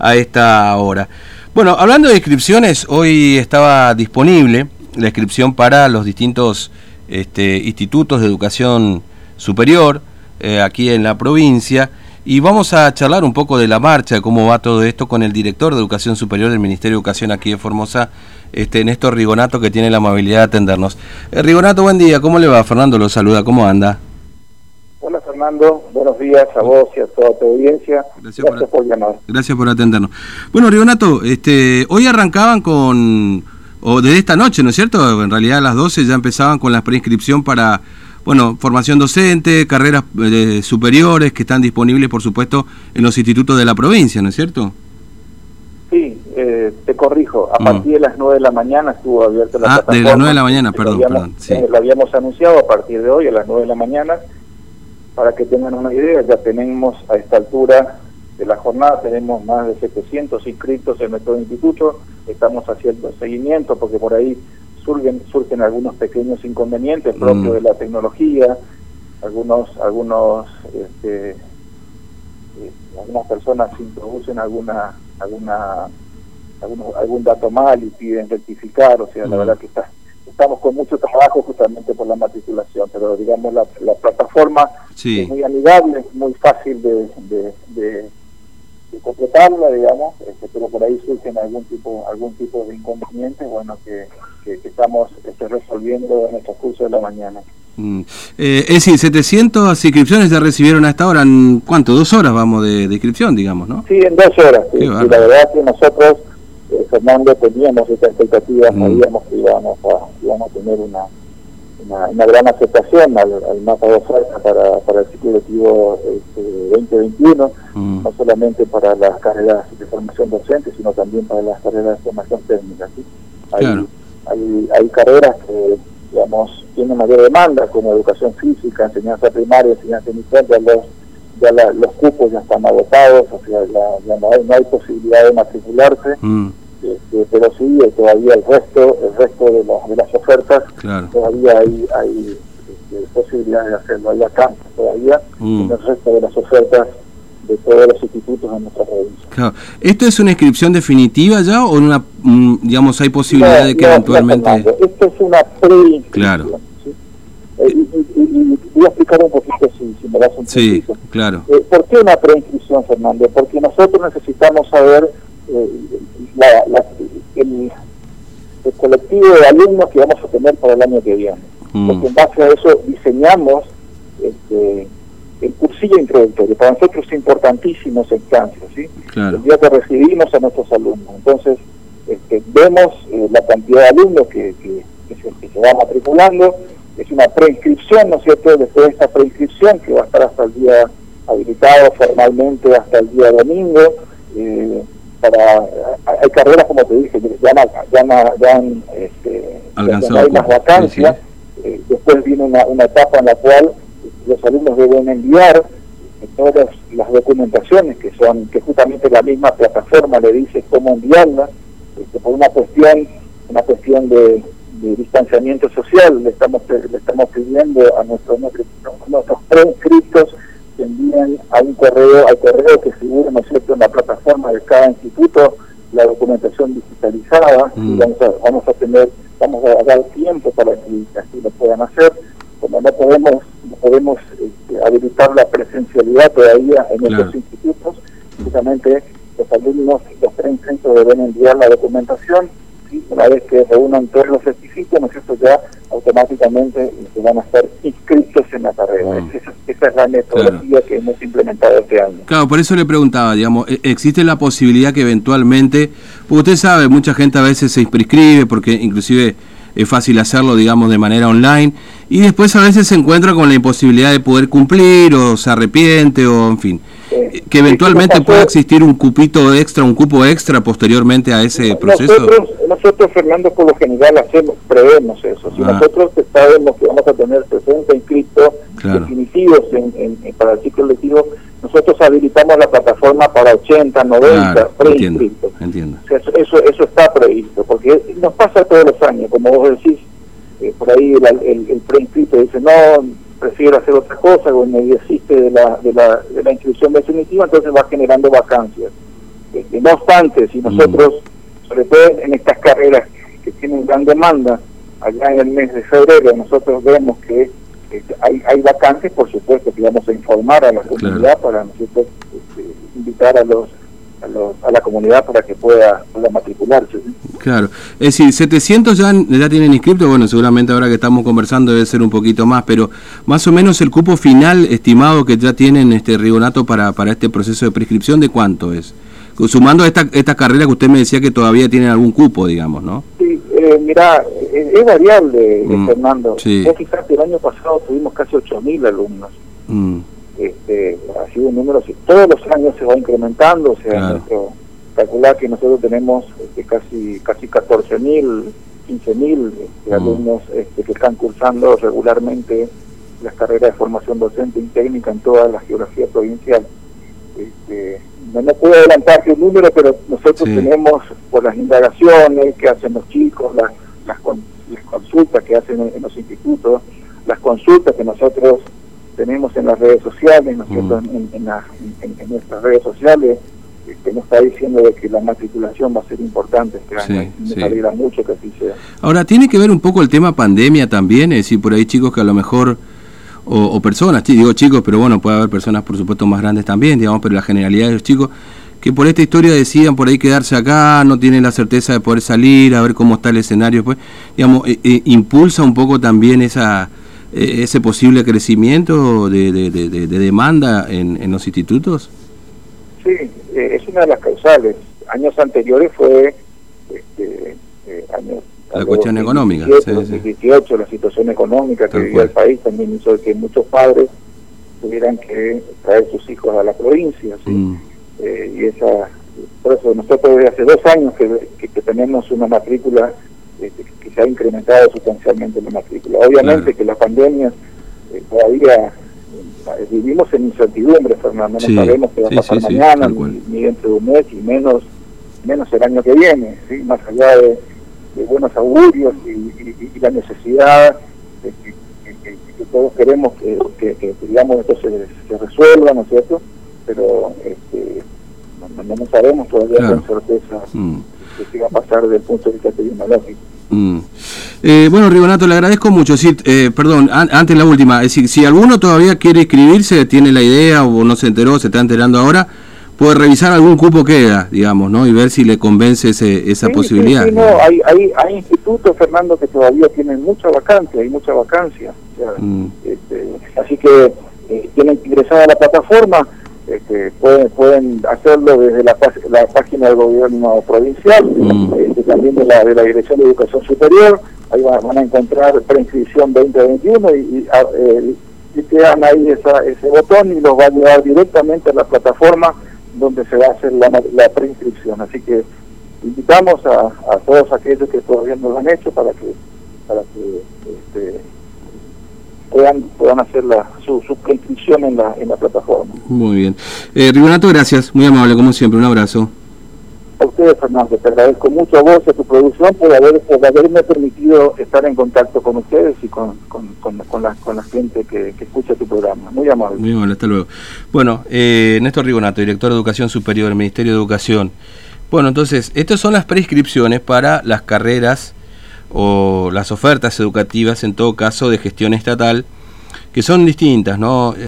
a esta hora. Bueno, hablando de inscripciones, hoy estaba disponible la inscripción para los distintos este, institutos de educación superior eh, aquí en la provincia y vamos a charlar un poco de la marcha, de cómo va todo esto con el director de Educación Superior del Ministerio de Educación aquí de Formosa, este, Néstor Rigonato, que tiene la amabilidad de atendernos. Eh, Rigonato, buen día, ¿cómo le va? Fernando lo saluda, ¿cómo anda? Fernando, buenos días a vos y a toda tu audiencia. Gracias, por, llamar. Gracias por atendernos. Bueno, Rigonato, este, hoy arrancaban con, o desde esta noche, ¿no es cierto? En realidad a las 12 ya empezaban con la preinscripción para bueno, formación docente, carreras eh, superiores que están disponibles, por supuesto, en los institutos de la provincia, ¿no es cierto? Sí, eh, te corrijo, a mm. partir de las 9 de la mañana estuvo abierta la ah, de las 9 de la mañana, perdón, perdón. Sí. Eh, lo habíamos anunciado a partir de hoy, a las 9 de la mañana, para que tengan una idea, ya tenemos a esta altura de la jornada, tenemos más de 700 inscritos en nuestro instituto, estamos haciendo seguimiento porque por ahí surgen, surgen algunos pequeños inconvenientes propios mm. de la tecnología, algunos, algunos, este, eh, algunas personas introducen alguna, alguna, algún dato mal y piden rectificar, o sea, la mm. verdad que está, estamos con mucho trabajo justamente por la matriculación, pero digamos la, la plataforma es muy amigable, muy fácil de, de de completarla, digamos, este, pero por ahí surgen algún tipo algún tipo de inconvenientes, bueno, que, que, estamos este, resolviendo en el transcurso de la mañana. Mm. Eh, es decir, 700 inscripciones ya recibieron hasta ahora, ¿en cuánto? ¿Dos horas vamos de, inscripción, digamos, no? Sí, en dos horas, y la verdad que nosotros, eh, Fernando, teníamos esta expectativa, mm. sabíamos que íbamos a, íbamos a tener una una, gran aceptación al, mapa de oferta para, para el ciclo lectivo este, 2021, mm. no solamente para las carreras de formación docente, sino también para las carreras de formación técnica. Hay, hay, hay carreras que, digamos, tienen mayor demanda, como educación física, enseñanza primaria, enseñanza inicial, ya los, ya los cupos ya están agotados, o sea, ya, no, hay, no, hay, posibilidad de matricularse. Mm. Este, pero sí eh, todavía el resto el resto de, de las ofertas todavía hay, hay este, posibilidades de hacerlo hay acá todavía mm. en el resto de las ofertas de todos los institutos en nuestra provincia. ¿Esto es una inscripción definitiva ya o una, mm, digamos, hay posibilidad de que eventualmente... esto es una pre Claro. Eh, y, voy a explicar un poquito si, si me das un Sí, claro. Eh, ¿Por qué una preinscripción, Fernando? Porque nosotros necesitamos saber la, el, colectivo de alumnos que vamos a tener para el año que viene. Mm. Porque en base a eso diseñamos este, el cursillo introductorio. Para nosotros es importantísimo ese instancia, ¿sí? El día que recibimos a nuestros alumnos. Entonces, este, vemos eh, la cantidad de alumnos que, que, se, que, va matriculando. Es una preinscripción, ¿no es cierto? Después de esta preinscripción, que va a estar hasta el día habilitado formalmente hasta el día domingo, eh, para hay carreras como te dije ya no, ya ya este, hay más vacancias eh, después viene una, una etapa en la cual los alumnos deben enviar eh, todas las documentaciones que son que justamente la misma plataforma le dice cómo enviarlas este, por una cuestión una cuestión de, distanciamiento social le estamos le estamos pidiendo a nuestros nuestros preinscritos envíen a un correo, al correo que figure, ¿no es cierto?, en la plataforma de cada instituto, la documentación digitalizada, y mm. vamos a, vamos a tener, vamos a dar tiempo para que así lo puedan hacer, como no podemos, no podemos este, habilitar la presencialidad todavía en estos institutos, justamente los alumnos, los tres centros deben enviar la documentación, y una vez que reúnan todos los requisitos, ¿no es cierto?, ya automáticamente se van a estar inscritos en la carrera. Mm. Esa, es la metodología que hemos implementado este año. Claro, por eso le preguntaba, digamos, ¿e-, ¿existe la posibilidad que eventualmente, porque usted sabe, mucha gente a veces se inscribe porque inclusive es fácil hacerlo, digamos, de manera online, y después a veces se encuentra con la imposibilidad de poder cumplir o se arrepiente o, en fin, que eventualmente pueda existir un cupito extra, un cupo extra posteriormente a ese proceso. Nosotros, Fernando, por lo general hacemos, prevemos eso. Si ah. nosotros sabemos que vamos a tener 60 inscritos definitivos en, para el ciclo lectivo, nosotros habilitamos la plataforma para 80, 90 preinscritos. Entiendo, eso, eso está previsto, porque nos pasa todos los años, como vos decís, eh, por ahí el, el, preinscrito dice, no, prefiero hacer otra cosa, o me desiste de la, de, la, de la inscripción definitiva, entonces va generando vacancias. Este, no obstante, si nosotros, sobre todo en estas carreras que tienen gran demanda, allá en el mes de febrero nosotros vemos que este, hay, hay vacantes, por supuesto que vamos a informar a la comunidad para nosotros este, invitar a los a, la comunidad para que pueda, matricularse. Claro, es decir, 700 ya, ya tienen inscrito, bueno, seguramente ahora que estamos conversando debe ser un poquito más, pero más o menos el cupo final estimado que ya tienen este Rigonato para, para este proceso de prescripción, ¿de cuánto es? Sumando esta, esta carrera que usted me decía que todavía tienen algún cupo, digamos, ¿no? Sí, eh, mira, es, variable, mm, Fernando. Sí. Vos fijate, el año pasado tuvimos casi 8.000 alumnos. Mm este, ha sido un número, todos los años se va incrementando, o sea, nuestro, calcular que nosotros tenemos este, casi casi 14.000, 15.000 este, mm. alumnos este, que están cursando regularmente las carreras de formación docente y técnica en toda la geografía provincial. Este, no, puedo adelantarte un número, pero nosotros tenemos por las indagaciones que hacen los chicos, las, las, consultas que hacen en los institutos, las consultas que nosotros tenemos en las redes sociales, ¿no mm. en, nuestras redes sociales, que nos está diciendo de que la matriculación va a ser importante este año. me alegra mucho que así sea. Ahora, ¿tiene que ver un poco el tema pandemia también? Es decir, por ahí chicos que a lo mejor, o, personas, digo chicos, pero bueno, puede haber personas por supuesto más grandes también, digamos, pero la generalidad de los chicos que por esta historia decían por ahí quedarse acá, no tienen la certeza de poder salir, a ver cómo está el escenario, pues, digamos, eh, eh, impulsa un poco también esa eh, ese posible crecimiento de, de, demanda en, los institutos? Sí, es una de las causales. Años anteriores fue este, eh, la cuestión económica. 2018, la situación económica que vivía el país también hizo que muchos padres tuvieran que traer sus hijos a la provincia. Mm. y esa, por eso nosotros desde hace dos años que, que tenemos una matrícula este, que se ha incrementado sustancialmente la matrícula. Obviamente que la pandemia eh, todavía eh, vivimos en incertidumbre, Fernando, no sabemos qué va a pasar mañana, ni, dentro de un mes, y menos, menos el año que viene, ¿sí? más allá de, buenos augurios y, la necesidad de que, todos queremos que, digamos esto se, resuelva, ¿no es cierto? Pero este, no, sabemos todavía con certeza. Mm que va a pasar desde el punto de vista epidemiológico. Mm. Eh, bueno, Rigonato, le agradezco mucho. Sí, eh, perdón, antes la última. Es decir, si alguno todavía quiere inscribirse, tiene la idea o no se enteró, se está enterando ahora, puede revisar algún cupo que queda, digamos, ¿no? Y ver si le convence ese, esa posibilidad. Sí, no, hay, hay, hay, institutos, Fernando, que todavía tienen mucha vacancia, hay mucha vacancia. Mm. este, así que eh, tienen que ingresar a la plataforma este, pueden, pueden hacerlo desde la, la página del gobierno provincial, mm. este, también de la, de la Dirección de Educación Superior, ahí van, a encontrar preinscripción 2021 y, y, eh, y quedan ahí esa, ese botón y los va a llevar directamente a la plataforma donde se va a hacer la, la preinscripción. Así que invitamos a, todos aquellos que todavía no lo han hecho para que para que este, puedan, puedan hacer la, su, su en la, en la plataforma. Muy bien. Eh, Rigonato, gracias, muy amable como siempre, un abrazo. A ustedes, Fernando, te agradezco mucho a vos y a tu producción por, haber, por haberme permitido estar en contacto con ustedes y con, con, con, la, con la gente que, escucha tu programa. Muy amable. Muy amable, hasta luego. Bueno, eh, Néstor Rigonato, director de Educación Superior del Ministerio de Educación. Bueno, entonces, estas son las prescripciones para las carreras o las ofertas educativas, en todo caso, de gestión estatal, que son distintas, ¿no?